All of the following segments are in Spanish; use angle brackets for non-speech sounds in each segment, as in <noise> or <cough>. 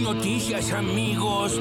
noticias, amigos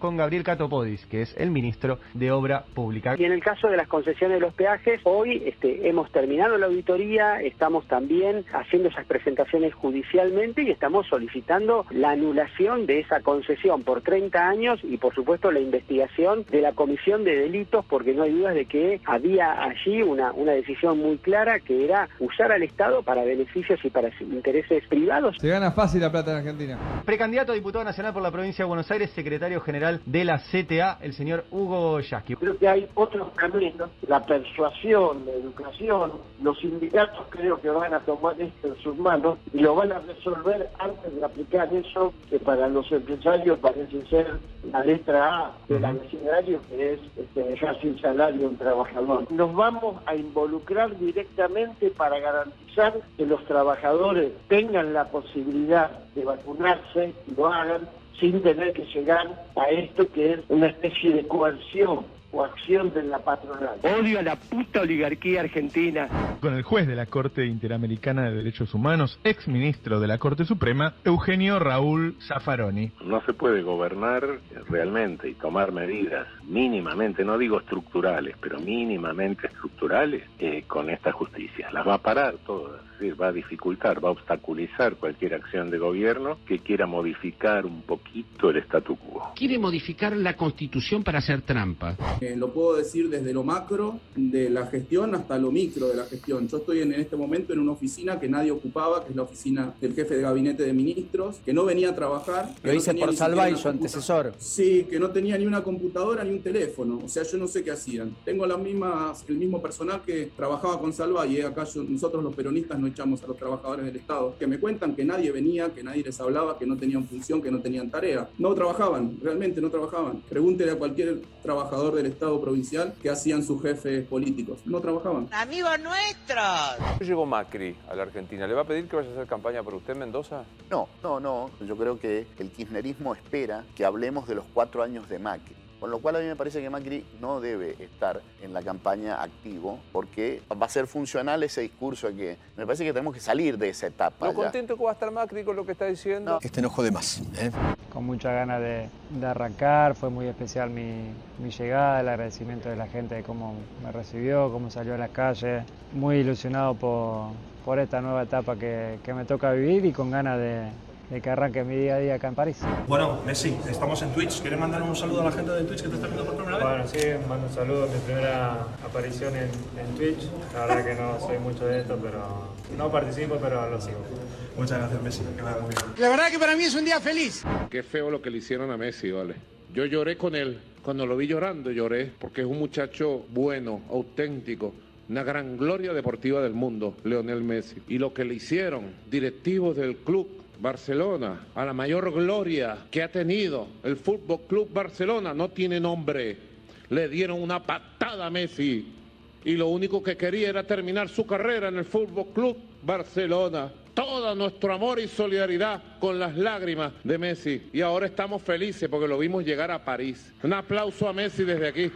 con Gabriel Catopodis, que es el ministro de Obra Pública. Y en el caso de las concesiones de los peajes, hoy este, hemos terminado la auditoría, estamos también haciendo esas presentaciones judicialmente y estamos solicitando la anulación de esa concesión por 30 años y por supuesto la investigación de la comisión de delitos porque no hay dudas de que había allí una, una decisión muy clara que era usar al Estado para beneficios y para intereses privados. Se gana fácil la plata en Argentina. Precandidato a diputado nacional por la provincia de Buenos Aires, secretario general de la CTA, el señor Hugo Yasky. Creo que hay otros caminos, la persuasión, la educación, los sindicatos creo que van a tomar esto en sus manos y lo van a resolver antes de aplicar eso que para los empresarios parece ser la letra A del abecedario que es este, dejar sin salario un trabajador. Nos vamos a involucrar directamente para garantizar que los trabajadores tengan la posibilidad de vacunarse y lo hagan sin tener que llegar a esto que es una especie de coerción o acción de la patronal. Odio a la puta oligarquía argentina. Con el juez de la Corte Interamericana de Derechos Humanos, ex ministro de la Corte Suprema, Eugenio Raúl Zaffaroni. No se puede gobernar realmente y tomar medidas mínimamente, no digo estructurales, pero mínimamente estructurales eh, con esta justicia. Las va a parar todas va a dificultar, va a obstaculizar cualquier acción de gobierno que quiera modificar un poquito el statu quo. Quiere modificar la constitución para hacer trampa. Eh, lo puedo decir desde lo macro de la gestión hasta lo micro de la gestión. Yo estoy en, este momento en una oficina que nadie ocupaba, que es la oficina del jefe de gabinete de ministros, que no venía a trabajar. Lo hice por Salva y su antecesor. Sí, que no tenía ni una computadora ni un teléfono. O sea, yo no sé qué hacían. Tengo las mismas, el mismo personal que trabajaba con Salva y acá nosotros los peronistas no echamos a los trabajadores del Estado, que me cuentan que nadie venía, que nadie les hablaba, que no tenían función, que no tenían tarea. No trabajaban, realmente no trabajaban. Pregúntele a cualquier trabajador del Estado provincial que hacían sus jefes políticos. No trabajaban. Amigos nuestros. Llegó Macri a la Argentina. ¿Le va a pedir que vaya a hacer campaña por usted, Mendoza? No, no, no. Yo creo que el kirchnerismo espera que hablemos de los cuatro años de Macri. Con lo cual a mí me parece que Macri no debe estar en la campaña activo porque va a ser funcional ese discurso que me parece que tenemos que salir de esa etapa. ¿No contento que va a estar Macri con lo que está diciendo? Este enojo de más. ¿eh? Con mucha ganas de, arrancar, fue muy especial mi, llegada, el agradecimiento de la gente de cómo me recibió, cómo salió a la calle. Muy ilusionado por, por esta nueva etapa que, que me toca vivir y con ganas de de que arranque mi día a día acá en París. Bueno, Messi, estamos en Twitch. ¿Quieres mandar un saludo a la gente de Twitch que te está viendo por primera vez? Bueno, sí, mando un saludo. Mi primera aparición en, en Twitch. La verdad que no soy mucho de esto, pero no participo, pero lo sigo. Muchas gracias, Messi. Que vaya muy bien. La verdad que para mí es un día feliz. Qué feo lo que le hicieron a Messi, vale. Yo lloré con él. Cuando lo vi llorando, lloré, porque es un muchacho bueno, auténtico una gran gloria deportiva del mundo, Leonel Messi. Y lo que le hicieron directivos del club Barcelona, a la mayor gloria que ha tenido el Fútbol Club Barcelona, no tiene nombre. Le dieron una patada a Messi y lo único que quería era terminar su carrera en el Fútbol Club Barcelona. Todo nuestro amor y solidaridad con las lágrimas de Messi. Y ahora estamos felices porque lo vimos llegar a París. Un aplauso a Messi desde aquí.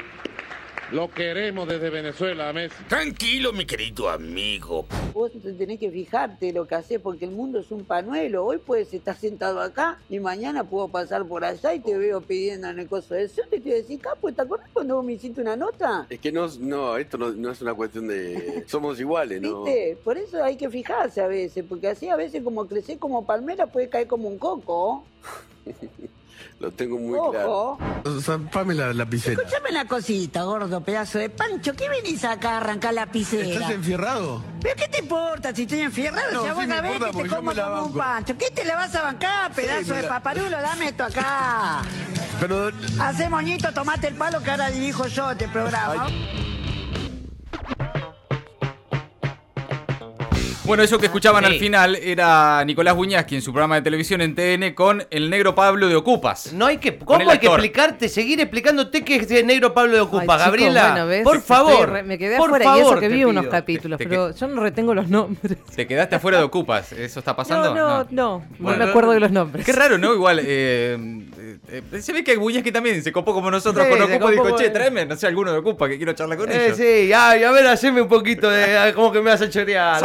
Lo queremos desde Venezuela, Messi. Tranquilo, mi querido amigo. Vos tenés que fijarte lo que haces porque el mundo es un panuelo. Hoy puedes estar sentado acá y mañana puedo pasar por allá y te veo pidiendo en el coso de Yo te quiero decir, capo, ¿te acuerdas cuando vos me hiciste una nota? Es que no, no esto no, es una cuestión de... <laughs> Somos iguales, ¿no? ¿Viste? Por eso hay que fijarse a veces, porque así a veces como crecer como palmera puede caer como un coco. <laughs> Lo tengo muy claro. Zampame la lapicera. Escúchame una cosita, gordo pedazo de pancho. ¿Qué venís acá a arrancar la lapicera? ¿Estás enfierrado? ¿Pero qué te importa si estoy enfierrado? No, si a vos que te como como un pancho. ¿Qué te le vas a bancar, pedazo de paparulo? Dame esto acá. Pero... Hacé moñito, tomate el palo que ahora dirijo yo este programa. Bueno, eso que escuchaban al final era Nicolás Buñaski en su programa de televisión en TN con el negro Pablo de Ocupas. No hay que. ¿Cómo hay que explicarte, seguir explicándote que es el negro Pablo de Ocupas, Gabriela? por favor. me quedé afuera y eso que vi unos capítulos, pero yo no retengo los nombres. Te quedaste afuera de Ocupas, ¿eso está pasando? No, no, no, no, me acuerdo de los nombres. Qué raro, ¿no? Igual, eh, eh, se ve que Buñaski también se copó como nosotros con Ocupa y dijo, che, tráeme, no sé, alguno de Ocupa que quiero charlar con eh, ellos. Sí, ay, a ver, haceme un poquito de. como que me vas a chorear.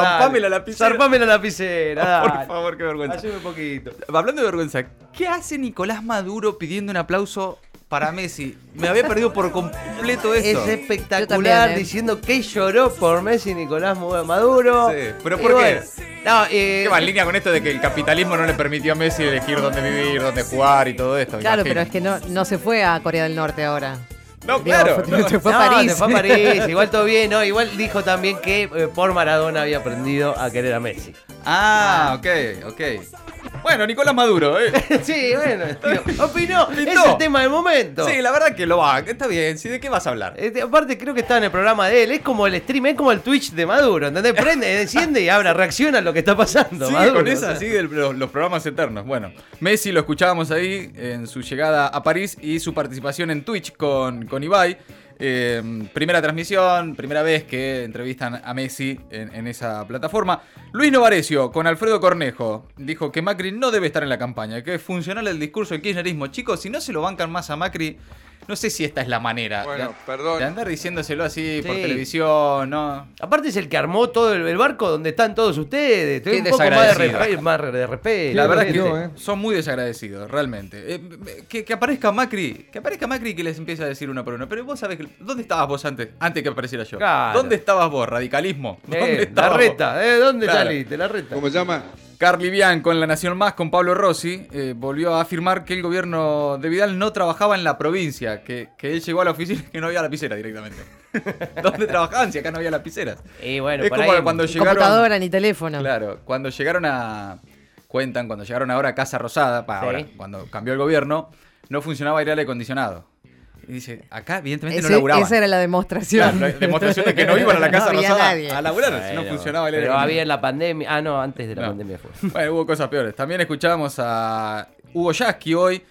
La lapicera. Zarpame la lapicera. <laughs> Por dale. favor, qué vergüenza. Haceme un poquito. Hablando de vergüenza, ¿qué hace Nicolás Maduro pidiendo un aplauso para Messi? Me había perdido por completo esto. Es espectacular también, ¿eh? diciendo que lloró por Messi Nicolás Maduro. Sí, pero Y ¿por qué? bueno, no, eh, ¿Qué va en línea con esto de que el capitalismo no le permitió a Messi elegir dónde vivir, dónde jugar y todo esto? Claro, imagino. pero es que no, no se fue a Corea del Norte ahora. No, claro. fue- <laughs> no. se fue a no, París. se fue a París, <laughs> igual todo bien, ¿no? Igual dijo también que eh, por Maradona había aprendido a querer a Messi. Ah, ok, ok. Bueno, Nicolás Maduro, ¿eh? <laughs> sí, bueno, tío, <laughs> opinó, es el tema del momento. Sí, la verdad que lo va. Está bien. ¿sí? ¿De qué vas a hablar? Este, aparte creo que está en el programa de él, es como el stream, es como el Twitch de Maduro, ¿entendés? Prende, <laughs> enciende y ahora reacciona a lo que está pasando. Sigue Maduro, con o esa, sea. sigue el- los, los programas eternos. Bueno, Messi lo escuchábamos ahí en su llegada a París y su participación en Twitch con, con Ibai. Eh, primera transmisión, primera vez que entrevistan a Messi en, esa plataforma. Luis Novarecio con Alfredo Cornejo dijo que Macri no debe estar en la campaña, que es funcional el discurso del kirchnerismo. Chicos, si no se lo bancan más a Macri, no sé si esta es la manera Bueno, de, perdón. de andar diciéndoselo así por televisión, ¿no? Aparte es el que armó todo el, el barco donde están todos ustedes. Qué un poco más de, respeto, más de respeto. La verdad es que realmente. son muy desagradecidos, realmente. Eh, que, que aparezca Macri, que aparezca Macri y que les empiece a decir uno por uno. Pero vos sabés que. ¿Dónde estabas vos antes? Antes que apareciera yo. Claro. ¿Dónde estabas vos, radicalismo? <laughs> Eh, ¿Dónde la estabas vos? reta, ¿eh? ¿Dónde Claro. saliste? La reta. ¿Cómo se llama? Carly Bian con La Nación Más, con Pablo Rossi, eh, volvió a afirmar que el gobierno de Vidal no trabajaba en la provincia, que, que él llegó a la oficina y que no había lapicera directamente. <laughs> ¿Dónde trabajaban si acá no había lapiceras? Y bueno, es por como ahí- cuando llegaron... Computadora ni teléfono. Claro, cuando llegaron a. Cuentan, cuando llegaron ahora a Casa Rosada, para Sí. ahora, cuando cambió el gobierno, no funcionaba aire acondicionado. Y dice, acá evidentemente no Ese- laburaban. esa era la demostración. Claro, la demostración de que no iban a la Casa No había Rosada nadie. a laburar, si no funcionaba el Pero había la pandemia. Ah, no, antes de la No. pandemia fue. Bueno, hubo cosas peores. También escuchábamos a Hugo Yasky hoy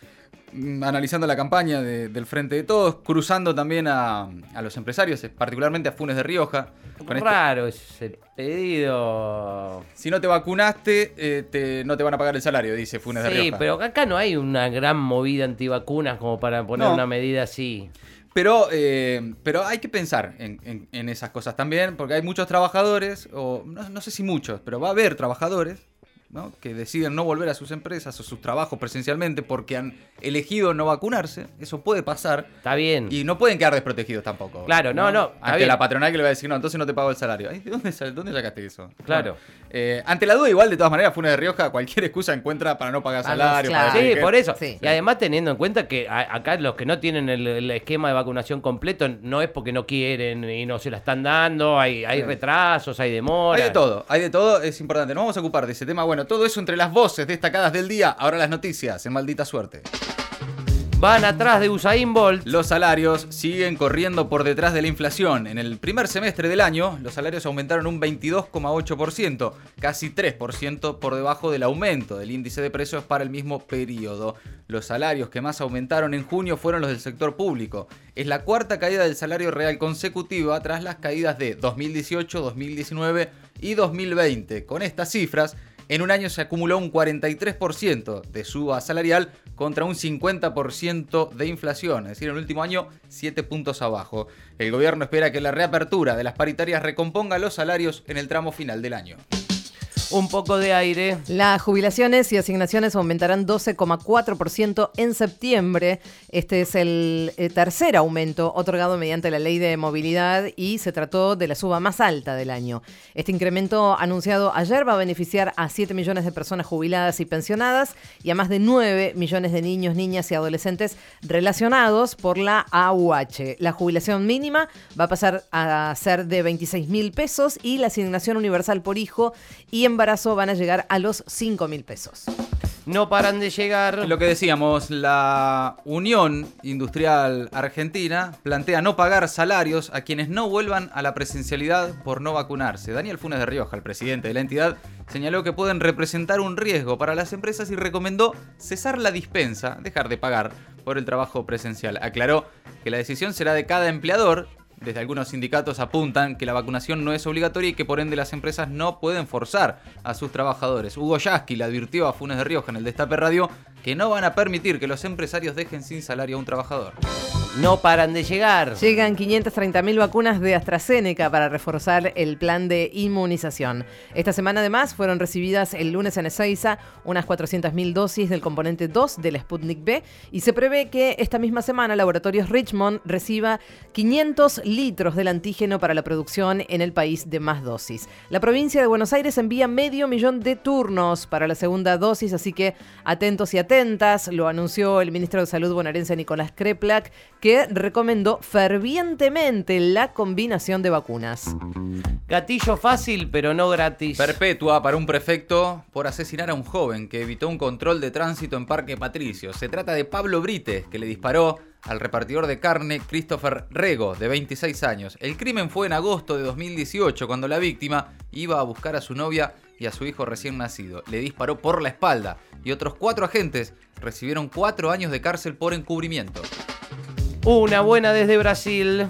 analizando la campaña de- del Frente de Todos, cruzando también a, a los empresarios, eh, particularmente a Funes de Rioja. con esto- Raro ese pedido. Si no te vacunaste, eh, te- no te van a pagar el salario, dice Funes de Sí, Rioja. pero acá no hay una gran movida antivacunas como para poner No. una medida así. Pero, eh, pero hay que pensar en, en- en esas cosas también, porque hay muchos trabajadores, o no, no sé si muchos, pero va a haber trabajadores ¿no? que deciden no volver a sus empresas o sus trabajos presencialmente porque han elegido no vacunarse. Eso puede pasar. Está bien. Y no pueden quedar desprotegidos tampoco. Claro, no, no, Ante bien. la patronal que le va a decir, no, entonces no te pago el salario. Ay, ¿de dónde, sacaste eso? Claro. Bueno, eh, ante la duda, igual, de todas maneras, Funes de Rioja, cualquier excusa encuentra para no pagar Ah, no, salario. claro. para Sí, que- por eso. Sí. Y además teniendo en cuenta que acá los que no tienen el, el esquema de vacunación completo no es porque no quieren y no se la están dando, hay, hay Sí. retrasos, hay demoras. Hay de todo, hay de todo, es importante. Nos vamos a ocupar de ese tema. Bueno, todo eso entre las voces destacadas del día. Ahora las noticias, en maldita suerte. Van atrás de Usain Bolt. Los salarios siguen corriendo por detrás de la inflación. En el primer semestre del año, los salarios aumentaron un 22,8%, casi 3% por debajo del aumento del índice de precios para el mismo periodo. Los salarios que más aumentaron en junio fueron los del sector público. Es la cuarta caída del salario real consecutiva tras las caídas de 2018, 2019 y 2020. Con estas cifras, en un año se acumuló un 43% de suba salarial contra un 50% de inflación, es decir, en el último año 7 puntos abajo. El gobierno espera que la reapertura de las paritarias recomponga los salarios en el tramo final del año. Un poco de aire. Las jubilaciones y asignaciones aumentarán 12,4% en septiembre. Este es el eh, tercer aumento otorgado mediante la ley de movilidad y se trató de la suba más alta del año. Este incremento anunciado ayer va a beneficiar a 7 millones de personas jubiladas y pensionadas y a más de 9 millones de niños, niñas y adolescentes relacionados por la AUH. La jubilación mínima va a pasar a ser de 26 mil pesos y la asignación universal por hijo y embarazo van a llegar a los 5 mil pesos. No paran de llegar. Lo que decíamos, la Unión Industrial Argentina plantea no pagar salarios a quienes no vuelvan a la presencialidad por no vacunarse. Daniel Funes de Rioja, el presidente de la entidad, señaló que pueden representar un riesgo para las empresas y recomendó cesar la dispensa, dejar de pagar por el trabajo presencial. Aclaró que la decisión será de cada empleador. Desde algunos sindicatos apuntan que la vacunación no es obligatoria y que por ende las empresas no pueden forzar a sus trabajadores. Hugo Yasky le advirtió a Funes de Rioja en el Destape Radio que no van a permitir que los empresarios dejen sin salario a un trabajador. No paran de llegar. Llegan 530.000 vacunas de AstraZeneca para reforzar el plan de inmunización. Esta semana además fueron recibidas el lunes en Ezeiza unas 400.000 dosis del componente 2 del Sputnik B y se prevé que esta misma semana Laboratorios Richmond reciba 500 litros del antígeno para la producción en el país de más dosis. La provincia de Buenos Aires envía medio millón de turnos para la segunda dosis, así que atentos y atentas, lo anunció el ministro de Salud bonaerense Nicolás Kreplak, que recomendó fervientemente la combinación de vacunas. Gatillo fácil, pero no gratis. Perpetua para un prefecto por asesinar a un joven que evitó un control de tránsito en Parque Patricio. Se trata de Pablo Brites, que le disparó al repartidor de carne Christopher Rego, de 26 años. El crimen fue en agosto de 2018, cuando la víctima iba a buscar a su novia y a su hijo recién nacido. Le disparó por la espalda y otros cuatro agentes recibieron cuatro años de cárcel por encubrimiento. Una buena desde Brasil.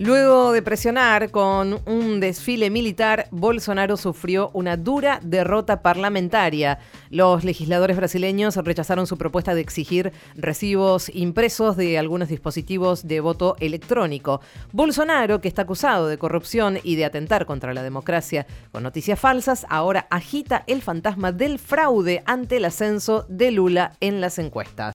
Luego de presionar con un desfile militar, Bolsonaro sufrió una dura derrota parlamentaria. Los legisladores brasileños rechazaron su propuesta de exigir recibos impresos de algunos dispositivos de voto electrónico. Bolsonaro, que está acusado de corrupción y de atentar contra la democracia con noticias falsas, ahora agita el fantasma del fraude ante el ascenso de Lula en las encuestas.